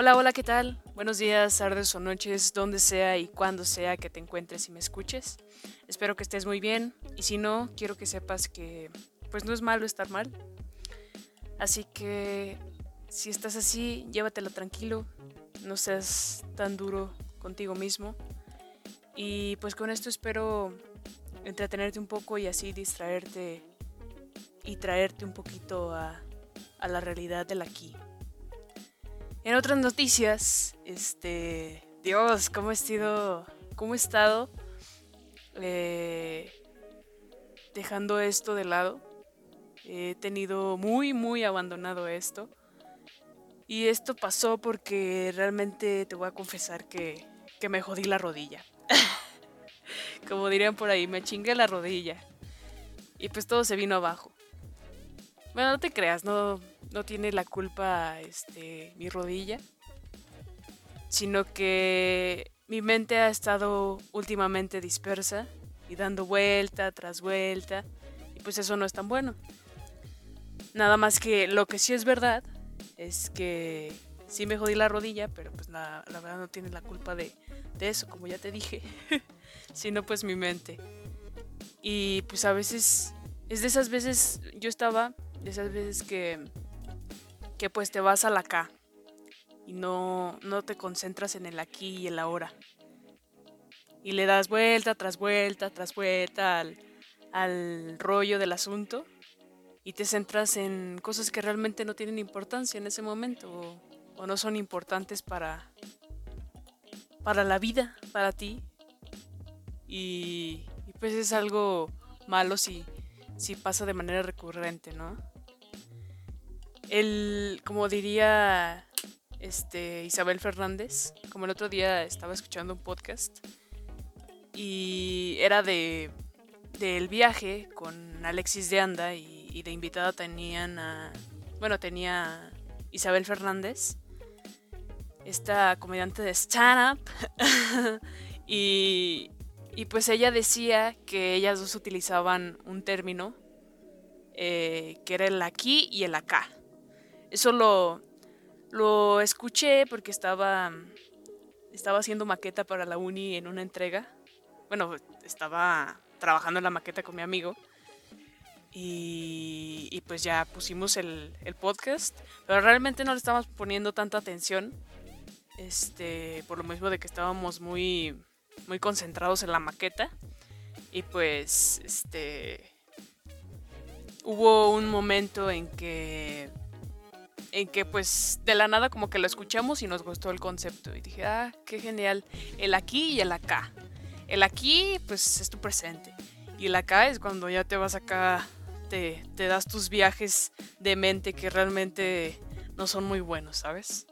Hola, hola, ¿qué tal? Buenos días, tardes o noches, donde sea y cuando sea que te encuentres y me escuches. Espero que estés muy bien y si no, quiero que sepas que pues no es malo estar mal. Así que si estás así, llévatelo tranquilo, no seas tan duro contigo mismo. Y pues con esto espero entretenerte un poco y así distraerte y traerte un poquito a, a la realidad del aquí. En otras noticias, este, Dios, cómo he estado, cómo he estado eh, dejando esto de lado. He tenido muy, muy abandonado esto. Y esto pasó porque realmente te voy a confesar que, que me jodí la rodilla. Como dirían por ahí, me chingué la rodilla. Y pues todo se vino abajo. Bueno, no te creas, no, no tiene la culpa este, mi rodilla, sino que mi mente ha estado últimamente dispersa y dando vuelta tras vuelta, y pues eso no es tan bueno. Nada más que lo que sí es verdad es que sí me jodí la rodilla, pero pues la, la verdad no tiene la culpa de, de eso, como ya te dije, sino pues mi mente. Y pues a veces, es de esas veces, yo estaba, de esas veces que que pues te vas a la acá y no, no te concentras en el aquí y el ahora. Y le das vuelta tras vuelta tras vuelta al, al rollo del asunto y te centras en cosas que realmente no tienen importancia en ese momento o, o no son importantes para, para la vida, para ti. Y, y, pues es algo malo si, si pasa de manera recurrente, ¿no? el, como diría este, Isabel Fernández, como el otro día estaba escuchando un podcast y era de del viaje con Alexis de Anda y, y de invitada tenían a, bueno, tenía Isabel Fernández, esta comediante de stand-up, y, y pues ella decía que ellas dos utilizaban un término eh, que era el aquí y el acá. Eso lo, lo escuché porque estaba, estaba haciendo maqueta para la uni en una entrega. Bueno, estaba trabajando en la maqueta con mi amigo. Y, y pues ya pusimos el, el, podcast. Pero realmente no le estábamos poniendo tanta atención. Este, por lo mismo de que estábamos muy, muy concentrados en la maqueta. Y pues, este. Hubo un momento en que en que pues de la nada como que lo escuchamos y nos gustó el concepto. Y dije, ah, qué genial. El aquí y el acá. El aquí pues es tu presente. Y el acá es cuando ya te vas acá, te, te das tus viajes de mente que realmente no son muy buenos, ¿sabes?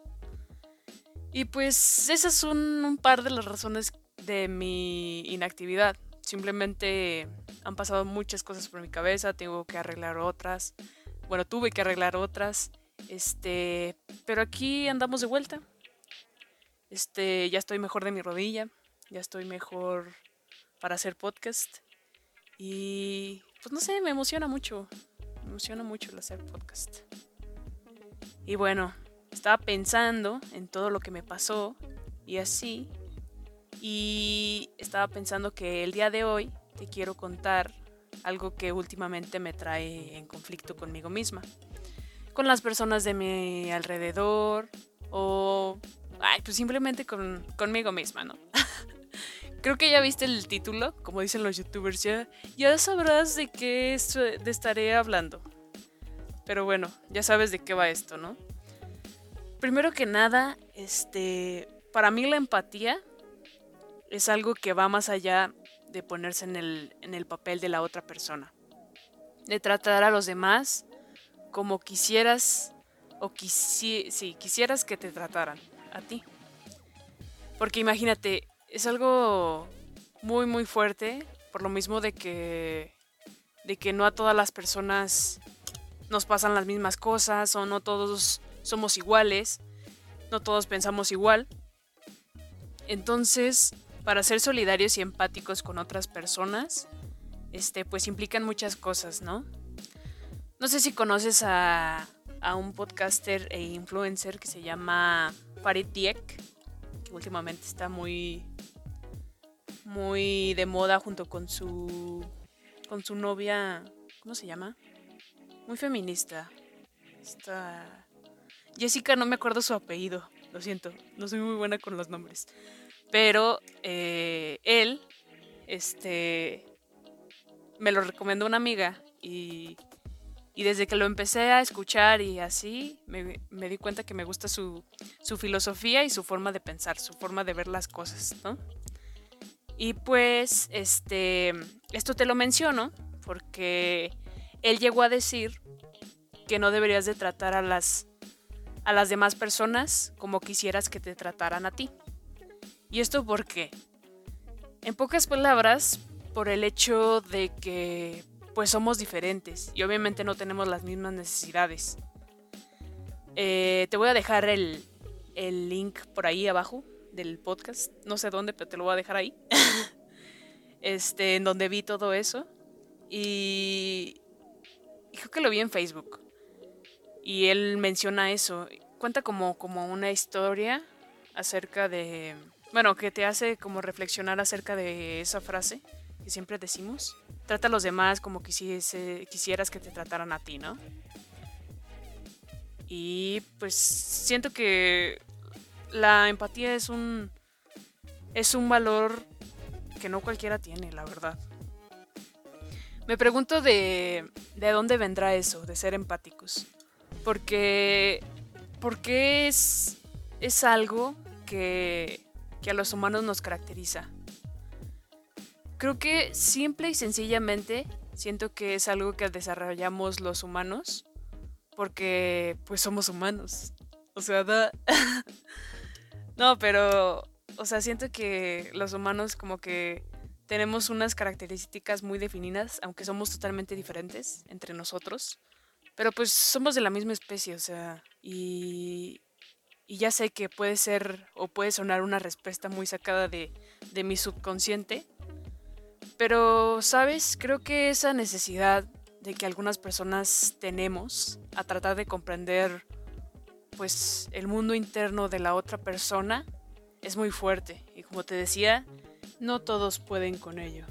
Y pues esas son un par de las razones de mi inactividad. Simplemente han pasado muchas cosas por mi cabeza, tengo que arreglar otras. Bueno, tuve que arreglar otras este, pero aquí andamos de vuelta. Este, ya estoy mejor de mi rodilla, ya estoy mejor para hacer podcast. Y pues no sé, me emociona mucho. Me emociona mucho el hacer podcast. Y bueno, estaba pensando en todo lo que me pasó y así. Y estaba pensando que el día de hoy te quiero contar algo que últimamente me trae en conflicto conmigo misma con las personas de mi alrededor o ay, pues simplemente con, conmigo misma, ¿no? Creo que ya viste el título, como dicen los youtubers, ya, ya sabrás de qué estaré hablando. Pero bueno, ya sabes de qué va esto, ¿no? Primero que nada, este, para mí la empatía es algo que va más allá de ponerse en el, en el papel de la otra persona. De tratar a los demás como quisieras o quisi si quisieras que te trataran a ti. Porque imagínate, es algo muy muy fuerte por lo mismo de que de que no a todas las personas nos pasan las mismas cosas o no todos somos iguales, no todos pensamos igual. Entonces, para ser solidarios y empáticos con otras personas, este pues implican muchas cosas, ¿no? No sé si conoces a, a un podcaster e influencer que se llama Farid que últimamente está muy muy de moda junto con su con su novia, ¿cómo se llama? Muy feminista. Esta Jessica, no me acuerdo su apellido, lo siento, no soy muy buena con los nombres. Pero eh, él, este, me lo recomendó una amiga y, y, desde que lo empecé a escuchar y así, me, me di cuenta que me gusta su, su, filosofía y su forma de pensar, su forma de ver las cosas, ¿no? Y pues, este, esto te lo menciono porque él llegó a decir que no deberías de tratar a las, a las demás personas como quisieras que te trataran a ti. ¿Y esto por qué? En pocas palabras, por el hecho de que pues somos diferentes y obviamente no tenemos las mismas necesidades. Eh, te voy a dejar el, el link por ahí abajo del podcast. No sé dónde, pero te lo voy a dejar ahí. este, en donde vi todo eso. Y, creo que lo vi en Facebook. Y él menciona eso. Cuenta como, como una historia acerca de... Bueno, que te hace como reflexionar acerca de esa frase que siempre decimos. Trata a los demás como quisiese, quisieras que te trataran a ti, ¿no? Y pues siento que la empatía es un es un valor que no cualquiera tiene, la verdad. Me pregunto de, de dónde vendrá eso, de ser empáticos. Porque, porque es, es algo que, que a los humanos nos caracteriza. Creo que simple y sencillamente siento que es algo que desarrollamos los humanos porque pues somos humanos. O sea. No, pero, o sea, siento que los humanos como que tenemos unas características muy definidas, aunque somos totalmente diferentes entre nosotros. Pero pues somos de la misma especie, o sea, y, y ya sé que puede ser o puede sonar una respuesta muy sacada de, de mi subconsciente. Pero, ¿sabes? Creo que esa necesidad de que algunas personas tenemos a tratar de comprender pues el mundo interno de la otra persona es muy fuerte y como te decía, no todos pueden con ello.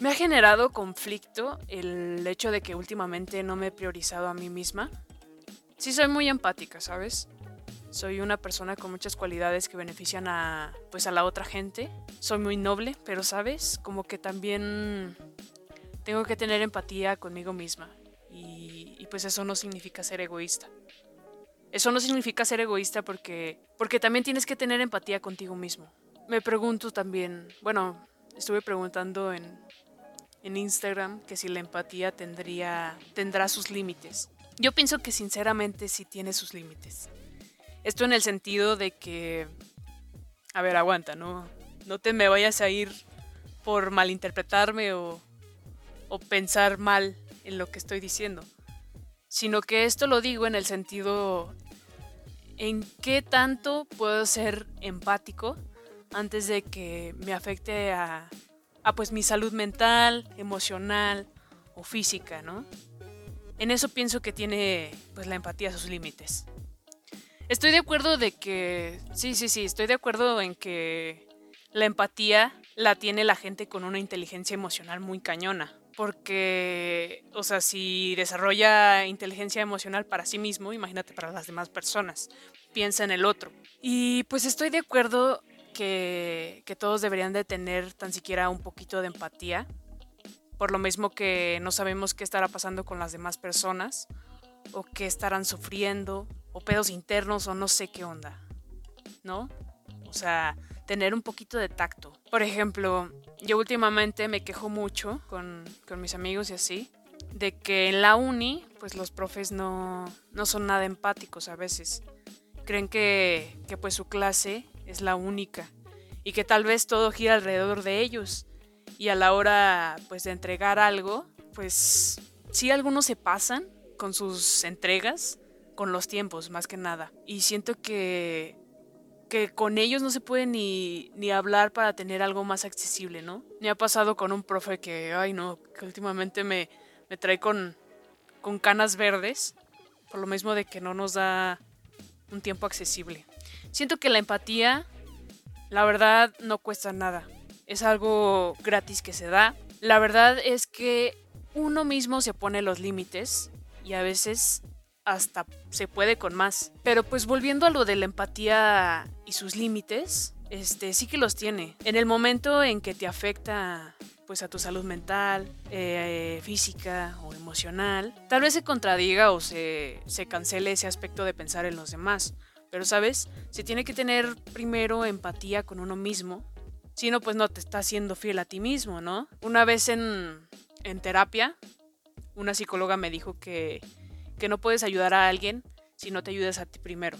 Me ha generado conflicto el hecho de que últimamente no me he priorizado a mí misma. Sí soy muy empática, ¿sabes? Soy una persona con muchas cualidades que benefician a pues a la otra gente. Soy muy noble, pero sabes, como que también tengo que tener empatía conmigo misma. Y, pues eso no significa ser egoísta. Eso no significa ser egoísta porque, porque también tienes que tener empatía contigo mismo. Me pregunto también, bueno, estuve preguntando en, en Instagram que si la empatía tendría, tendrá sus límites. Yo pienso que sinceramente sí tiene sus límites. Esto en el sentido de que, a ver, aguanta, no, no te me vayas a ir por malinterpretarme o, o pensar mal en lo que estoy diciendo sino que esto lo digo en el sentido en qué tanto puedo ser empático antes de que me afecte a, pues mi salud mental, emocional o física, ¿no? En eso pienso que tiene pues la empatía sus límites. Estoy de acuerdo de que sí, sí, sí, estoy de acuerdo en que la empatía la tiene la gente con una inteligencia emocional muy cañona porque, o sea, si desarrolla inteligencia emocional para sí mismo, imagínate para las demás personas, piensa en el otro. Y pues estoy de acuerdo que, que todos deberían de tener tan siquiera un poquito de empatía, por lo mismo que no sabemos qué estará pasando con las demás personas, o qué estarán sufriendo, o pedos internos, o no sé qué onda, ¿no? O sea, tener un poquito de tacto. Por ejemplo, yo últimamente me quejo mucho con, con mis amigos y así, de que en la uni, pues los profes no, no son nada empáticos a veces. Creen que, que pues su clase es la única y que tal vez todo gira alrededor de ellos. Y a la hora pues de entregar algo, pues sí algunos se pasan con sus entregas, con los tiempos más que nada. Y siento que que con ellos no se puede ni, ni, hablar para tener algo más accesible, ¿no? Me ha pasado con un profe que, ay no, que últimamente me, me trae con, con canas verdes, por lo mismo de que no nos da un tiempo accesible. Siento que la empatía, la verdad, no cuesta nada. Es algo gratis que se da. La verdad es que uno mismo se pone los límites y a veces hasta se puede con más. Pero pues volviendo a lo de la empatía y sus límites, este sí que los tiene. En el momento en que te afecta pues a tu salud mental, eh, física o emocional, tal vez se contradiga o se, se cancele ese aspecto de pensar en los demás. Pero sabes, se tiene que tener primero empatía con uno mismo. Si no, pues no te estás siendo fiel a ti mismo, ¿no? Una vez en, en terapia, una psicóloga me dijo que, que no puedes ayudar a alguien si no te ayudas a ti primero.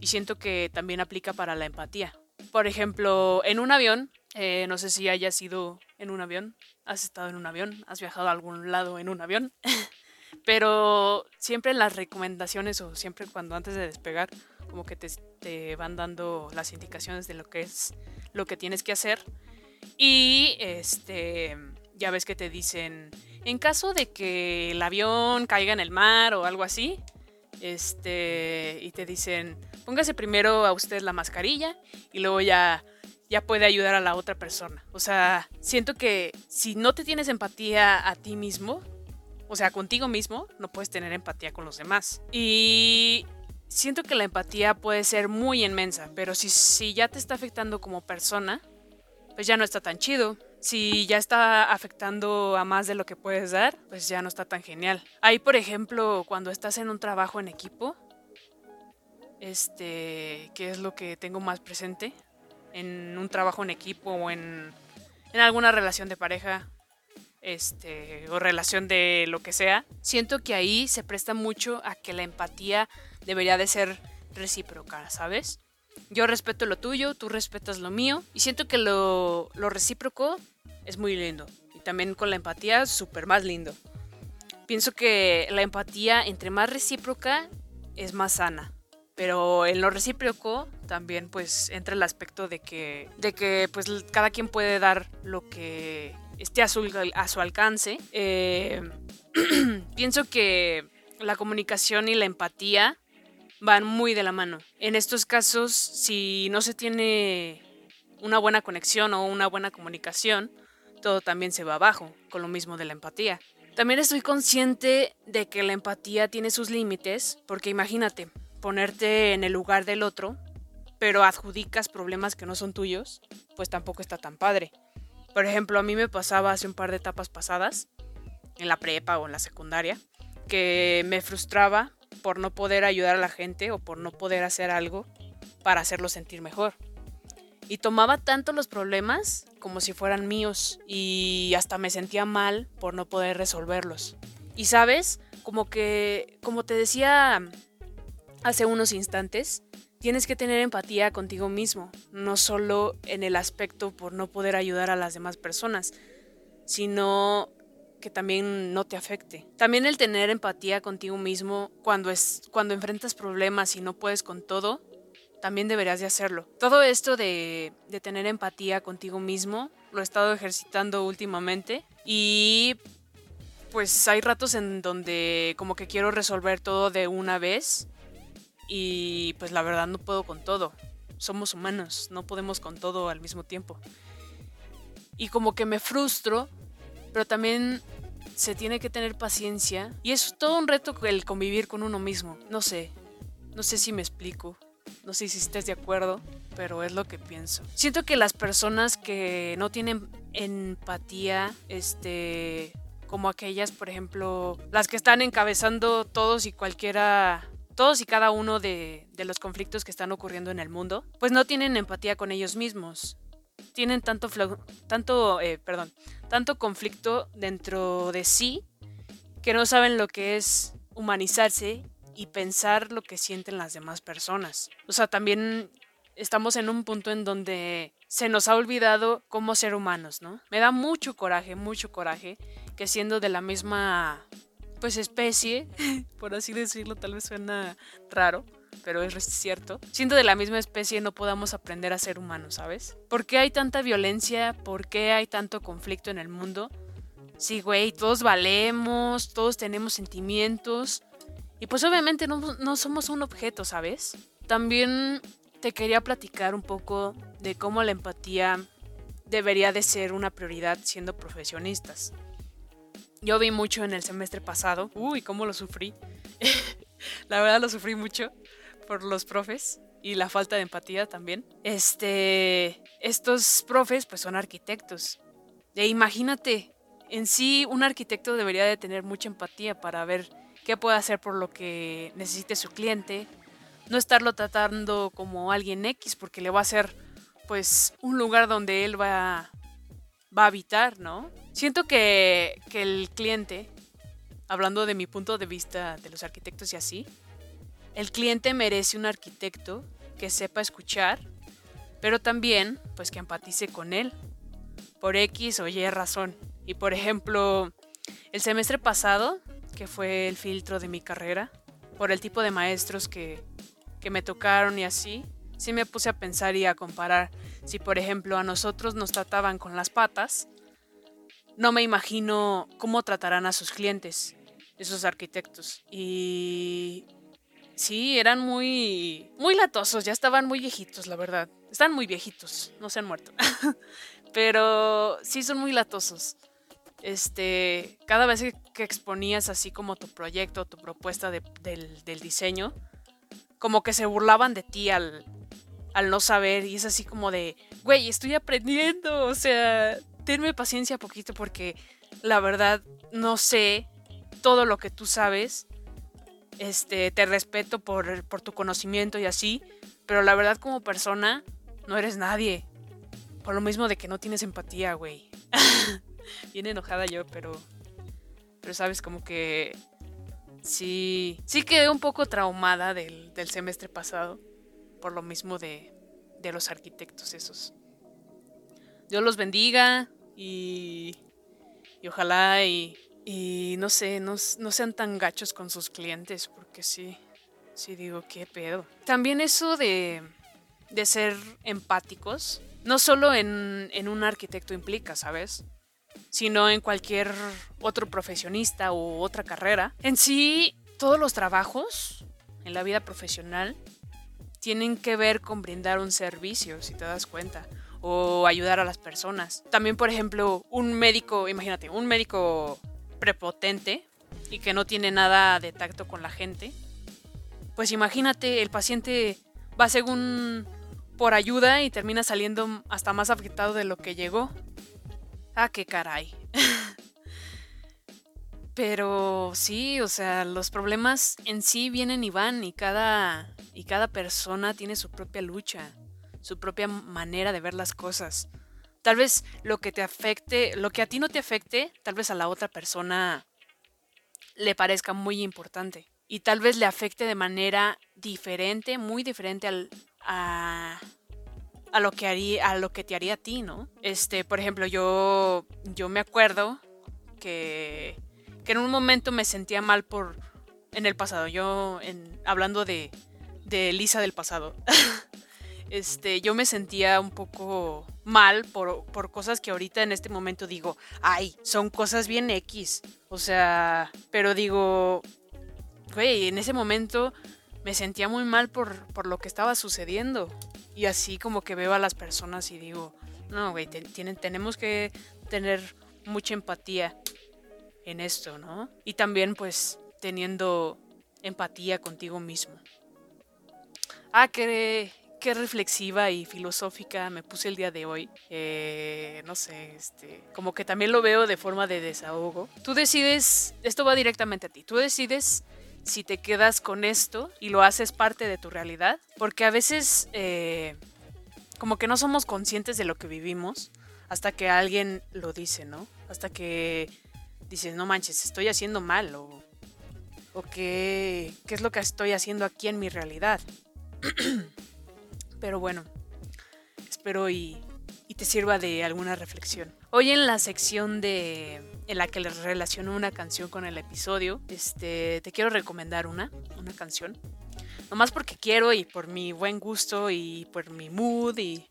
Y siento que también aplica para la empatía. Por ejemplo, en un avión, eh, no sé si hayas ido en un avión, has estado en un avión, has viajado a algún lado en un avión, pero siempre en las recomendaciones o siempre cuando antes de despegar, como que te, te van dando las indicaciones de lo que es lo que tienes que hacer. Y este ya ves que te dicen, en caso de que el avión caiga en el mar o algo así, este, y te dicen, póngase primero a usted la mascarilla y luego ya, ya puede ayudar a la otra persona. O sea, siento que si no te tienes empatía a ti mismo, o sea, contigo mismo, no puedes tener empatía con los demás. Y siento que la empatía puede ser muy inmensa, pero si, si ya te está afectando como persona, pues ya no está tan chido. Si ya está afectando a más de lo que puedes dar, pues ya no está tan genial. Ahí, por ejemplo, cuando estás en un trabajo en equipo, este, que es lo que tengo más presente, en un trabajo en equipo o en, en alguna relación de pareja, este, o relación de lo que sea, siento que ahí se presta mucho a que la empatía debería de ser recíproca, ¿sabes? Yo respeto lo tuyo, tú respetas lo mío. Y siento que lo, recíproco es muy lindo. Y también con la empatía, súper más lindo. Pienso que la empatía, entre más recíproca, es más sana. Pero en lo recíproco también pues entra el aspecto de que, de que pues cada quien puede dar lo que esté a su, a su alcance. Eh, pienso que la comunicación y la empatía van muy de la mano. En estos casos, si no se tiene una buena conexión o una buena comunicación, todo también se va abajo, con lo mismo de la empatía. También estoy consciente de que la empatía tiene sus límites, porque imagínate, ponerte en el lugar del otro, pero adjudicas problemas que no son tuyos, pues tampoco está tan padre. Por ejemplo, a mí me pasaba hace un par de etapas pasadas, en la prepa o en la secundaria, que me frustraba por no poder ayudar a la gente o por no poder hacer algo para hacerlo sentir mejor. Y tomaba tanto los problemas como si fueran míos y hasta me sentía mal por no poder resolverlos. Y sabes, como que, como te decía hace unos instantes, tienes que tener empatía contigo mismo, no solo en el aspecto por no poder ayudar a las demás personas, sino que también no te afecte. También el tener empatía contigo mismo cuando, es, cuando enfrentas problemas y no puedes con todo, también deberías de hacerlo. Todo esto de, de tener empatía contigo mismo lo he estado ejercitando últimamente y pues hay ratos en donde como que quiero resolver todo de una vez y pues la verdad no puedo con todo. Somos humanos, no podemos con todo al mismo tiempo. Y como que me frustro pero también se tiene que tener paciencia y es todo un reto el convivir con uno mismo. No sé, no sé si me explico, no sé si estés de acuerdo, pero es lo que pienso. Siento que las personas que no tienen empatía, este, como aquellas, por ejemplo, las que están encabezando todos y cualquiera todos y cada uno de, los conflictos que están ocurriendo en el mundo, pues no tienen empatía con ellos mismos tienen tanto, tanto, eh, perdón, tanto conflicto dentro de sí que no saben lo que es humanizarse y pensar lo que sienten las demás personas. O sea, también estamos en un punto en donde se nos ha olvidado cómo ser humanos, ¿no? Me da mucho coraje, mucho coraje que siendo de la misma pues especie, por así decirlo, tal vez suena raro, pero es cierto, siendo de la misma especie no podamos aprender a ser humanos, ¿sabes? ¿Por qué hay tanta violencia? ¿Por qué hay tanto conflicto en el mundo? Sí, güey, todos valemos, todos tenemos sentimientos. Y pues obviamente no, no somos un objeto, ¿sabes? También te quería platicar un poco de cómo la empatía debería de ser una prioridad siendo profesionistas. Yo vi mucho en el semestre pasado. Uy, cómo lo sufrí. la verdad lo sufrí mucho por los profes y la falta de empatía también. Este, estos profes pues son arquitectos. E imagínate, en sí un arquitecto debería de tener mucha empatía para ver qué puede hacer por lo que necesite su cliente. No estarlo tratando como alguien X porque le va a hacer pues un lugar donde él va, va a habitar, ¿no? Siento que, que el cliente, hablando de mi punto de vista de los arquitectos y así, el cliente merece un arquitecto que sepa escuchar, pero también pues que empatice con él, por X o Y razón. Y por ejemplo, el semestre pasado, que fue el filtro de mi carrera, por el tipo de maestros que, que me tocaron y así, sí me puse a pensar y a comparar. Si por ejemplo a nosotros nos trataban con las patas, no me imagino cómo tratarán a sus clientes, esos arquitectos. Y Sí, eran muy, muy latosos, ya estaban muy viejitos, la verdad. Están muy viejitos, no se han muerto. Pero sí son muy latosos. Este, cada vez que exponías así como tu proyecto, tu propuesta del, del, diseño, como que se burlaban de ti al, al no saber y es así como de, güey, estoy aprendiendo, o sea, tenme paciencia poquito porque la verdad no sé todo lo que tú sabes este, te respeto por, por tu conocimiento y así, pero la verdad como persona no eres nadie. Por lo mismo de que no tienes empatía, güey. Bien enojada yo, pero... Pero sabes, como que... Sí, sí quedé un poco traumada del, del semestre pasado. Por lo mismo de, de los arquitectos esos. Dios los bendiga y, y ojalá y y no sé, no, sean tan gachos con sus clientes, porque sí, sí digo, qué pedo. También eso de, de ser empáticos, no solo en, en un arquitecto implica, ¿sabes? Sino en cualquier otro profesionista o otra carrera. En sí, todos los trabajos en la vida profesional tienen que ver con brindar un servicio, si te das cuenta, o ayudar a las personas. También, por ejemplo, un médico, imagínate, un médico prepotente y que no tiene nada de tacto con la gente, pues imagínate, el paciente va según por ayuda y termina saliendo hasta más afectado de lo que llegó. Ah, qué caray. Pero sí, o sea, los problemas en sí vienen y van y cada y cada persona tiene su propia lucha, su propia manera de ver las cosas tal vez lo que te afecte, lo que a ti no te afecte, tal vez a la otra persona le parezca muy importante. Y tal vez le afecte de manera diferente, muy diferente al, a, a, lo que haría, a lo que te haría a ti, ¿no? Este, por ejemplo, yo, yo me acuerdo que, que en un momento me sentía mal por en el pasado. Yo, en, hablando de, de Lisa del pasado. este, yo me sentía un poco mal por, cosas que ahorita en este momento digo, ay, son cosas bien X. O sea, pero digo, güey, en ese momento me sentía muy mal por, por lo que estaba sucediendo. Y así como que veo a las personas y digo, no, güey, tenemos que tener mucha empatía en esto, ¿no? Y también pues teniendo empatía contigo mismo. Ah, que qué reflexiva y filosófica me puse el día de hoy. Eh, no sé, este, como que también lo veo de forma de desahogo. Tú decides, esto va directamente a ti, tú decides si te quedas con esto y lo haces parte de tu realidad, porque a veces eh, como que no somos conscientes de lo que vivimos hasta que alguien lo dice, ¿no? Hasta que dices, no manches, estoy haciendo mal o, o qué, qué es lo que estoy haciendo aquí en mi realidad. Pero bueno, espero y, te sirva de alguna reflexión. Hoy en la sección de en la que les relaciono una canción con el episodio, este, te quiero recomendar una, una canción. Nomás porque quiero y por mi buen gusto y por mi mood y,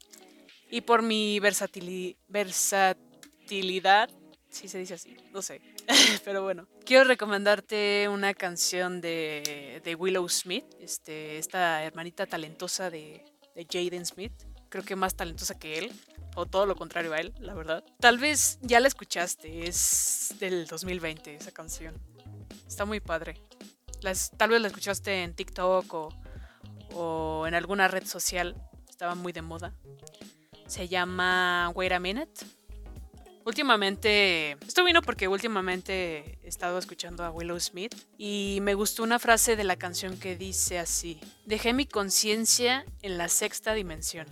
y por mi versatilidad, si se dice así, no sé. Pero bueno, quiero recomendarte una canción de, de Willow Smith, este, esta hermanita talentosa de, de Jaden Smith. Creo que más talentosa que él, o todo lo contrario a él, la verdad. Tal vez ya la escuchaste, es del 2020 esa canción. Está muy padre. Las, tal vez la escuchaste en TikTok o, o en alguna red social. Estaba muy de moda. Se llama Wait a Minute. Últimamente, esto vino porque últimamente he estado escuchando a Willow Smith y me gustó una frase de la canción que dice así, dejé mi conciencia en la sexta dimensión.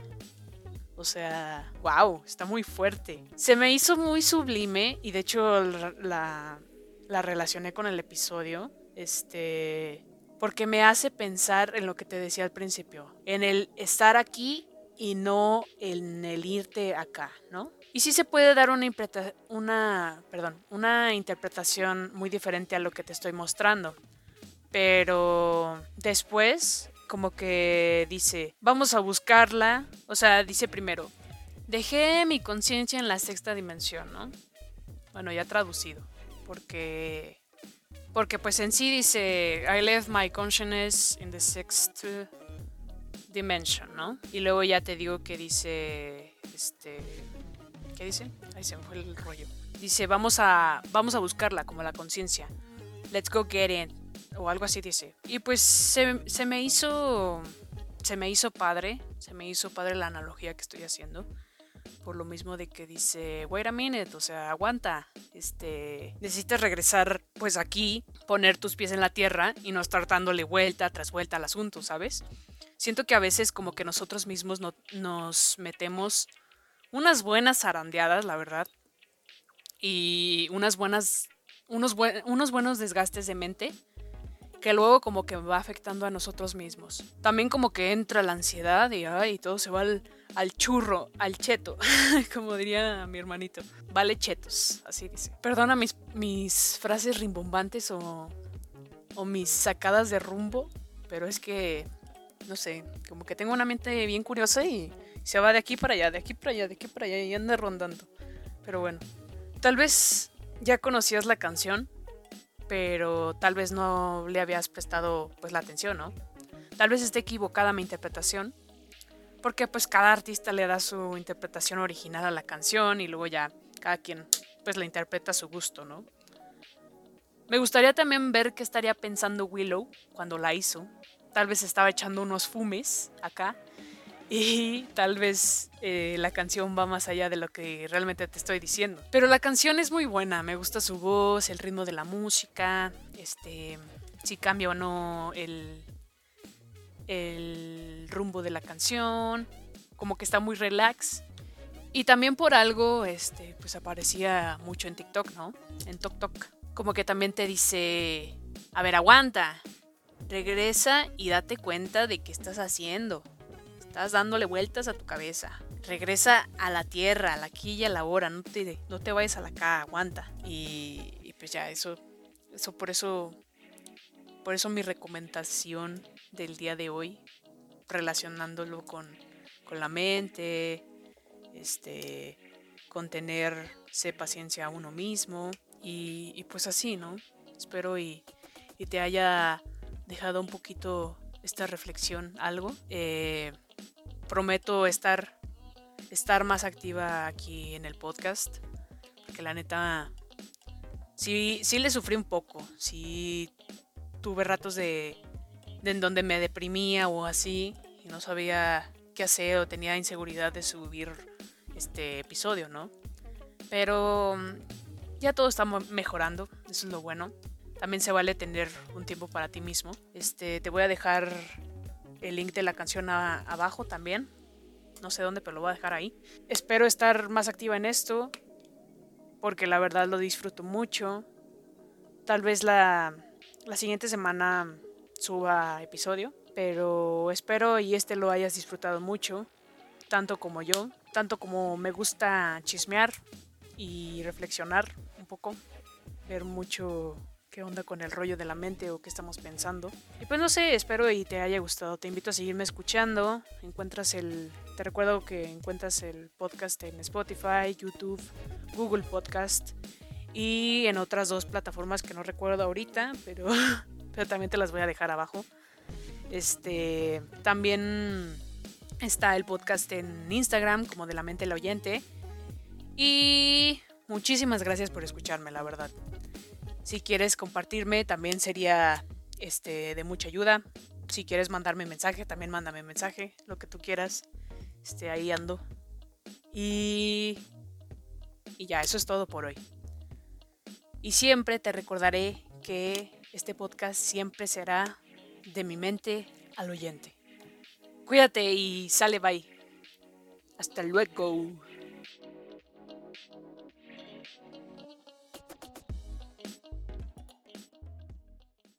O sea, wow, está muy fuerte. Se me hizo muy sublime y de hecho la, la relacioné con el episodio. Este, porque me hace pensar en lo que te decía al principio, en el estar aquí y no en el irte acá, ¿no? Y sí se puede dar una, una, perdón, una interpretación muy diferente a lo que te estoy mostrando. Pero después, como que dice, vamos a buscarla. O sea, dice primero, dejé mi conciencia en la sexta dimensión, ¿no? Bueno, ya traducido. Porque, porque pues en sí dice, I left my consciousness in the sixth dimension, ¿no? Y luego ya te digo que dice, este, ¿Qué dice? Ahí se me fue el rollo. Dice, vamos a, vamos a buscarla como la conciencia. Let's go get it. O algo así dice. Y pues se, se, me hizo. Se me hizo padre. Se me hizo padre la analogía que estoy haciendo. Por lo mismo de que dice, wait a minute, o sea, aguanta. Este. Necesitas regresar, pues aquí, poner tus pies en la tierra y no estar dándole vuelta tras vuelta al asunto, ¿sabes? Siento que a veces como que nosotros mismos no, nos metemos unas buenas zarandeadas, la verdad. Y unas buenas, unos, unos buenos desgastes de mente que luego como que va afectando a nosotros mismos. También como que entra la ansiedad y, ay, todo se va al, churro, al cheto, como diría mi hermanito. Vale chetos, así dice. Perdona mis, mis frases rimbombantes o, o mis sacadas de rumbo, pero es que, no sé, como que tengo una mente bien curiosa y se va de aquí para allá, de aquí para allá, de aquí para allá y anda rondando. Pero bueno, tal vez ya conocías la canción, pero tal vez no le habías prestado pues la atención, ¿no? Tal vez esté equivocada mi interpretación, porque pues cada artista le da su interpretación original a la canción y luego ya cada quien pues la interpreta a su gusto, ¿no? Me gustaría también ver qué estaría pensando Willow cuando la hizo. Tal vez estaba echando unos fumes acá y tal vez eh, la canción va más allá de lo que realmente te estoy diciendo. Pero la canción es muy buena, me gusta su voz, el ritmo de la música, este, si cambia o no el, el rumbo de la canción, como que está muy relax. Y también por algo, este, pues aparecía mucho en TikTok, ¿no? En TokTok. Como que también te dice, a ver, aguanta, regresa y date cuenta de qué estás haciendo. Estás dándole vueltas a tu cabeza. Regresa a la tierra, a la aquí y a la hora. No te, no te vayas a la acá, aguanta. Y, pues ya, eso, eso por eso, por eso mi recomendación del día de hoy, relacionándolo con, con la mente, este, con tenerse paciencia a uno mismo. Y, pues así, ¿no? Espero y, y te haya dejado un poquito esta reflexión, algo. Eh, prometo estar, estar más activa aquí en el podcast. Porque la neta, sí, sí le sufrí un poco. Sí tuve ratos de, en donde me deprimía o así. Y no sabía qué hacer o tenía inseguridad de subir este episodio, ¿no? Pero ya todo está mejorando, eso es lo bueno. También se vale tener un tiempo para ti mismo. Este, te voy a dejar el link de la canción abajo también. No sé dónde, pero lo voy a dejar ahí. Espero estar más activa en esto, porque la verdad lo disfruto mucho. Tal vez la, la siguiente semana suba episodio, pero espero y este lo hayas disfrutado mucho, tanto como yo, tanto como me gusta chismear y reflexionar un poco, ver mucho qué onda con el rollo de la mente o qué estamos pensando. Y pues no sé, espero y te haya gustado. Te invito a seguirme escuchando. Encuentras el. Te recuerdo que encuentras el podcast en Spotify, YouTube, Google Podcast y en otras dos plataformas que no recuerdo ahorita, pero, pero también te las voy a dejar abajo. Este. También Está el podcast en Instagram como de la mente el oyente. Y muchísimas gracias por escucharme, la verdad. Si quieres compartirme, también sería este, de mucha ayuda. Si quieres mandarme mensaje, también mándame mensaje, lo que tú quieras. Este, ahí ando. Y, y ya, eso es todo por hoy. Y siempre te recordaré que este podcast siempre será de mi mente al oyente. Cuídate y sale bye. Hasta luego.